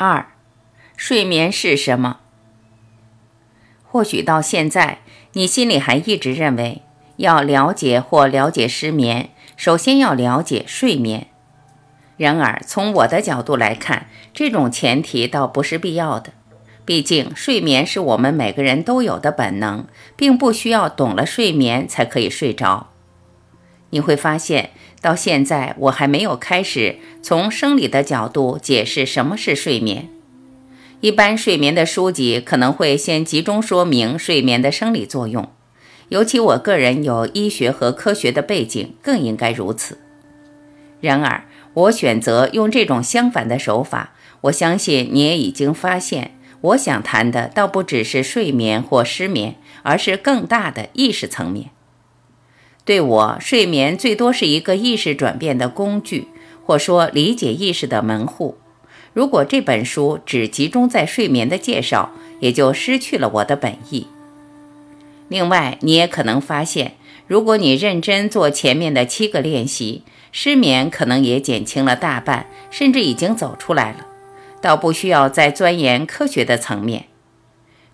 二，睡眠是什么？或许到现在，你心里还一直认为，要了解或了解失眠，首先要了解睡眠。然而，从我的角度来看，这种前提倒不是必要的。毕竟，睡眠是我们每个人都有的本能，并不需要懂了睡眠才可以睡着。你会发现，到现在我还没有开始从生理的角度解释什么是睡眠。一般睡眠的书籍可能会先集中说明睡眠的生理作用，尤其我个人有医学和科学的背景，更应该如此。然而，我选择用这种相反的手法，我相信你也已经发现。我想谈的倒不只是睡眠或失眠，而是更大的意识层面。对我，睡眠最多是一个意识转变的工具，或说理解意识的门户。如果这本书只集中在睡眠的介绍，也就失去了我的本意。另外，你也可能发现，如果你认真做前面的七个练习，失眠可能也减轻了大半，甚至已经走出来了。倒不需要再钻研科学的层面，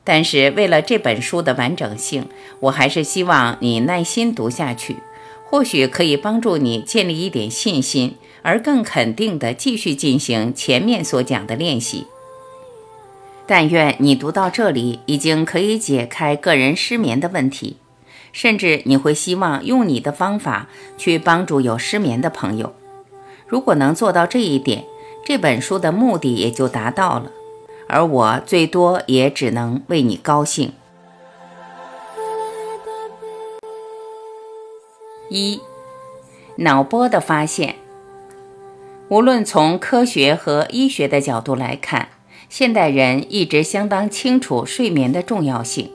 但是为了这本书的完整性，我还是希望你耐心读下去，或许可以帮助你建立一点信心，而更肯定地继续进行前面所讲的练习。但愿你读到这里已经可以解开个人失眠的问题，甚至你会希望用你的方法去帮助有失眠的朋友。如果能做到这一点，这本书的目的也就达到了，而我最多也只能为你高兴。一，脑波的发现。无论从科学和医学的角度来看，现代人一直相当清楚睡眠的重要性。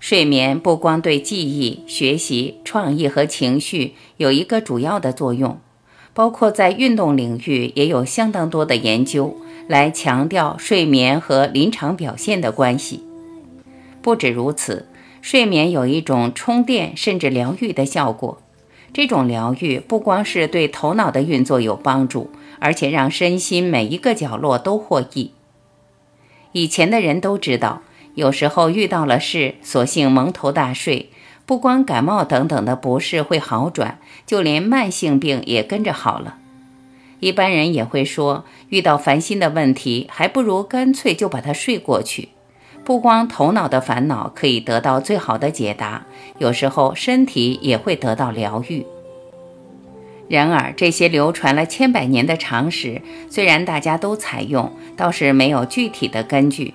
睡眠不光对记忆、学习、创意和情绪有一个主要的作用。包括在运动领域也有相当多的研究来强调睡眠和临场表现的关系。不止如此，睡眠有一种充电甚至疗愈的效果。这种疗愈不光是对头脑的运作有帮助，而且让身心每一个角落都获益。以前的人都知道，有时候遇到了事，索性蒙头大睡。不光感冒等等的不适会好转，就连慢性病也跟着好了。一般人也会说，遇到烦心的问题，还不如干脆就把它睡过去。不光头脑的烦恼可以得到最好的解答，有时候身体也会得到疗愈。然而，这些流传了千百年的常识，虽然大家都采用，倒是没有具体的根据。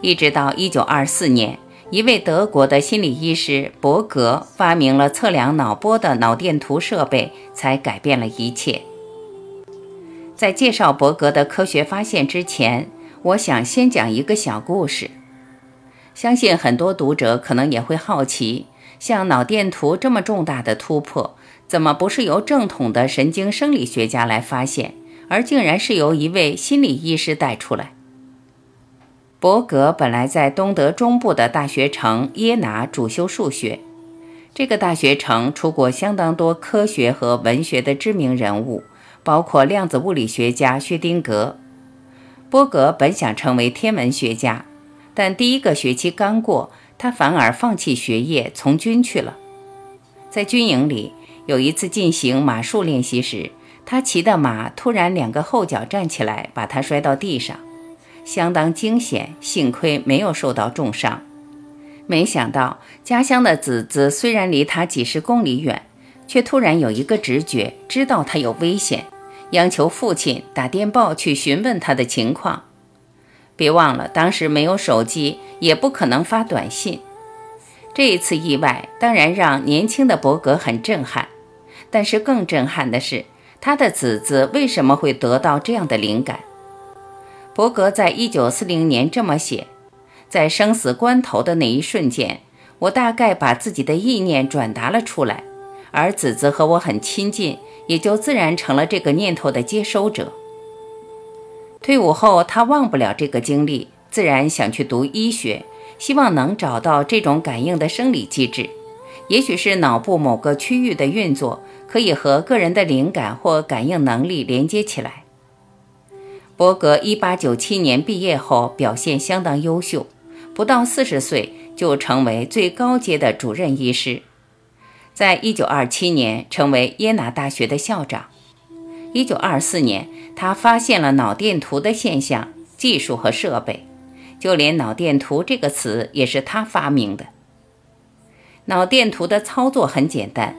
一直到一九二四年。一位德国的心理医师伯格发明了测量脑波的脑电图设备，才改变了一切。在介绍伯格的科学发现之前，我想先讲一个小故事。相信很多读者可能也会好奇，像脑电图这么重大的突破，怎么不是由正统的神经生理学家来发现，而竟然是由一位心理医师带出来？伯格本来在东德中部的大学城耶拿主修数学，这个大学城出过相当多科学和文学的知名人物，包括量子物理学家薛丁格。伯格本想成为天文学家，但第一个学期刚过，他反而放弃学业，从军去了。在军营里，有一次进行马术练习时，他骑的马突然两个后脚站起来，把他摔到地上。相当惊险，幸亏没有受到重伤。没想到家乡的子子虽然离他几十公里远，却突然有一个直觉，知道他有危险，央求父亲打电报去询问他的情况。别忘了，当时没有手机，也不可能发短信。这一次意外当然让年轻的伯格很震撼，但是更震撼的是，他的子子为什么会得到这样的灵感？伯格在一九四零年这么写：“在生死关头的那一瞬间，我大概把自己的意念转达了出来，而子子和我很亲近，也就自然成了这个念头的接收者。退伍后，他忘不了这个经历，自然想去读医学，希望能找到这种感应的生理机制，也许是脑部某个区域的运作可以和个人的灵感或感应能力连接起来。”伯格1897年毕业后表现相当优秀，不到40岁就成为最高阶的主任医师，在1927年成为耶拿大学的校长。1924年，他发现了脑电图的现象、技术和设备，就连“脑电图”这个词也是他发明的。脑电图的操作很简单，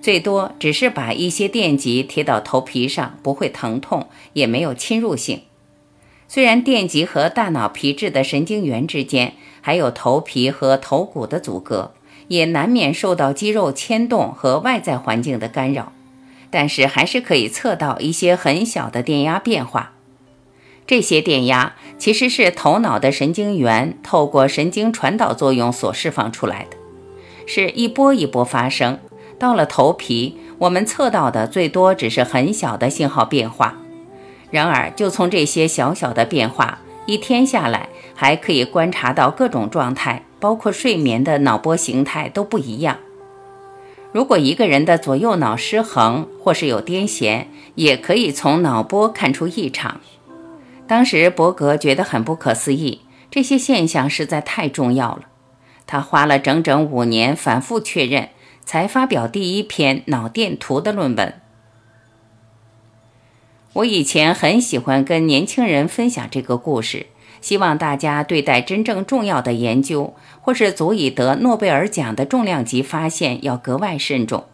最多只是把一些电极贴到头皮上，不会疼痛，也没有侵入性。虽然电极和大脑皮质的神经元之间还有头皮和头骨的阻隔，也难免受到肌肉牵动和外在环境的干扰，但是还是可以测到一些很小的电压变化。这些电压其实是头脑的神经元透过神经传导作用所释放出来的。是一波一波发生，到了头皮，我们测到的最多只是很小的信号变化。然而，就从这些小小的变化，一天下来还可以观察到各种状态，包括睡眠的脑波形态都不一样。如果一个人的左右脑失衡或是有癫痫，也可以从脑波看出异常。当时伯格觉得很不可思议，这些现象实在太重要了。他花了整整五年反复确认，才发表第一篇脑电图的论文。我以前很喜欢跟年轻人分享这个故事，希望大家对待真正重要的研究或是足以得诺贝尔奖的重量级发现要格外慎重。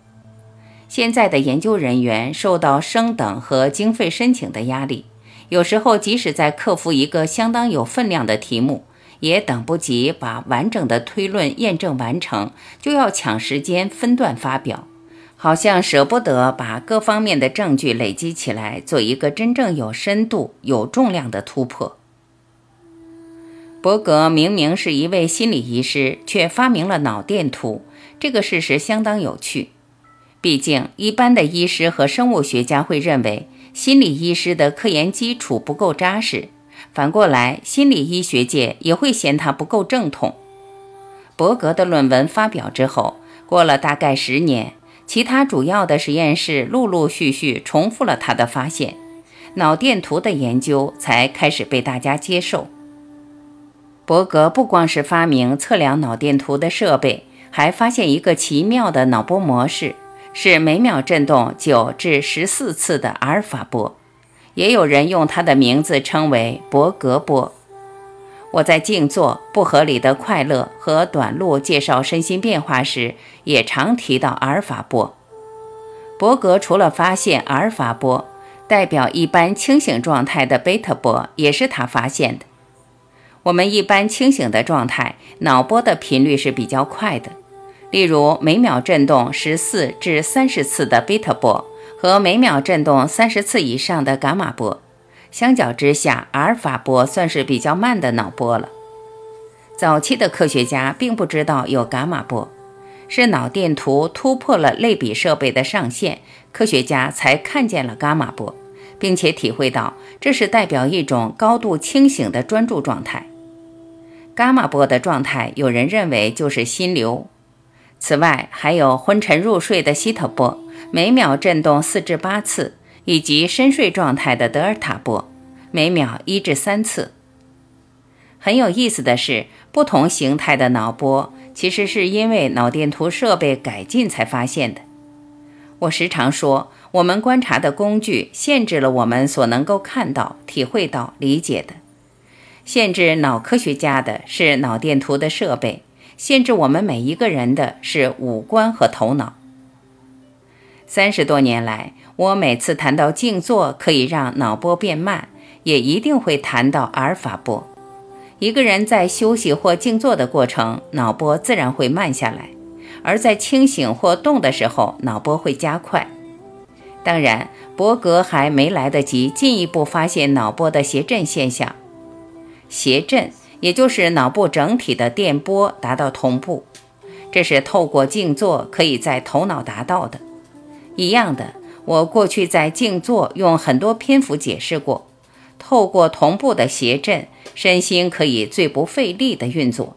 现在的研究人员受到升等和经费申请的压力，有时候即使在克服一个相当有分量的题目。也等不及把完整的推论验证完成，就要抢时间分段发表，好像舍不得把各方面的证据累积起来，做一个真正有深度、有重量的突破。伯格明明是一位心理医师，却发明了脑电图，这个事实相当有趣。毕竟，一般的医师和生物学家会认为，心理医师的科研基础不够扎实。反过来，心理医学界也会嫌他不够正统。伯格的论文发表之后，过了大概十年，其他主要的实验室陆陆续续重复了他的发现，脑电图的研究才开始被大家接受。伯格不光是发明测量脑电图的设备，还发现一个奇妙的脑波模式，是每秒振动九至十四次的阿尔法波。也有人用他的名字称为伯格波。我在静坐、不合理的快乐和短路介绍身心变化时，也常提到阿尔法波。伯格除了发现阿尔法波，代表一般清醒状态的贝塔波，也是他发现的。我们一般清醒的状态，脑波的频率是比较快的，例如每秒振动十四至三十次的贝塔波。和每秒振动三十次以上的伽马波，相较之下，阿尔法波算是比较慢的脑波了。早期的科学家并不知道有伽马波，是脑电图突破了类比设备的上限，科学家才看见了伽马波，并且体会到这是代表一种高度清醒的专注状态。伽马波的状态，有人认为就是心流。此外，还有昏沉入睡的西特波。每秒振动四至八次，以及深睡状态的德尔塔波，每秒一至三次。很有意思的是，不同形态的脑波其实是因为脑电图设备改进才发现的。我时常说，我们观察的工具限制了我们所能够看到、体会到、理解的。限制脑科学家的是脑电图的设备，限制我们每一个人的是五官和头脑。三十多年来，我每次谈到静坐可以让脑波变慢，也一定会谈到阿尔法波。一个人在休息或静坐的过程，脑波自然会慢下来；而在清醒或动的时候，脑波会加快。当然，伯格还没来得及进一步发现脑波的谐振现象。谐振也就是脑部整体的电波达到同步，这是透过静坐可以在头脑达到的。一样的，我过去在静坐用很多篇幅解释过，透过同步的谐振，身心可以最不费力的运作。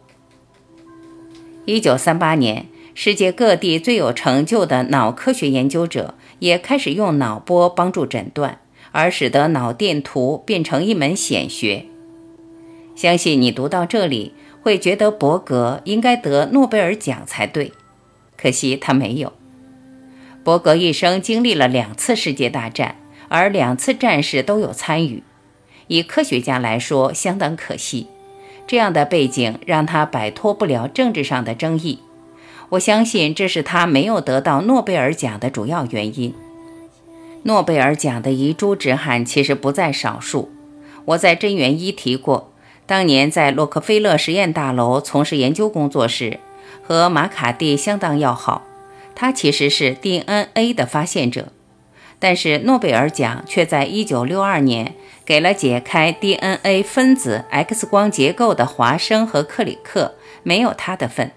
一九三八年，世界各地最有成就的脑科学研究者也开始用脑波帮助诊断，而使得脑电图变成一门显学。相信你读到这里会觉得伯格应该得诺贝尔奖才对，可惜他没有。伯格一生经历了两次世界大战，而两次战事都有参与。以科学家来说，相当可惜。这样的背景让他摆脱不了政治上的争议。我相信这是他没有得到诺贝尔奖的主要原因。诺贝尔奖的遗珠之憾其实不在少数。我在真元一提过，当年在洛克菲勒实验大楼从事研究工作时，和马卡蒂相当要好。他其实是 DNA 的发现者，但是诺贝尔奖却在1962年给了解开 DNA 分子 X 光结构的华生和克里克，没有他的份。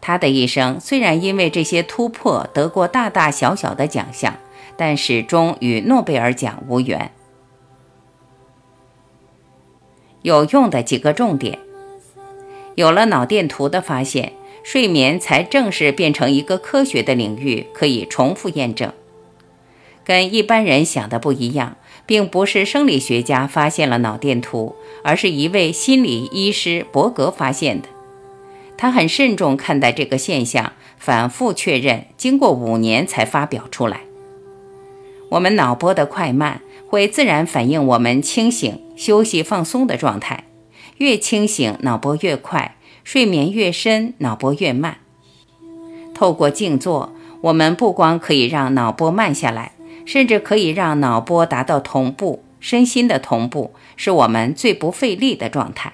他的一生虽然因为这些突破得过大大小小的奖项，但始终与诺贝尔奖无缘。有用的几个重点：有了脑电图的发现，睡眠才正式变成一个科学的领域，可以重复验证。跟一般人想的不一样，并不是生理学家发现了脑电图，而是一位心理医师伯格发现的。他很慎重看待这个现象，反复确认，经过五年才发表出来。我们脑波的快慢会自然反映我们清醒、休息、放松的状态。越清醒，脑波越快；睡眠越深，脑波越慢。透过静坐，我们不光可以让脑波慢下来，甚至可以让脑波达到同步，身心的同步，是我们最不费力的状态。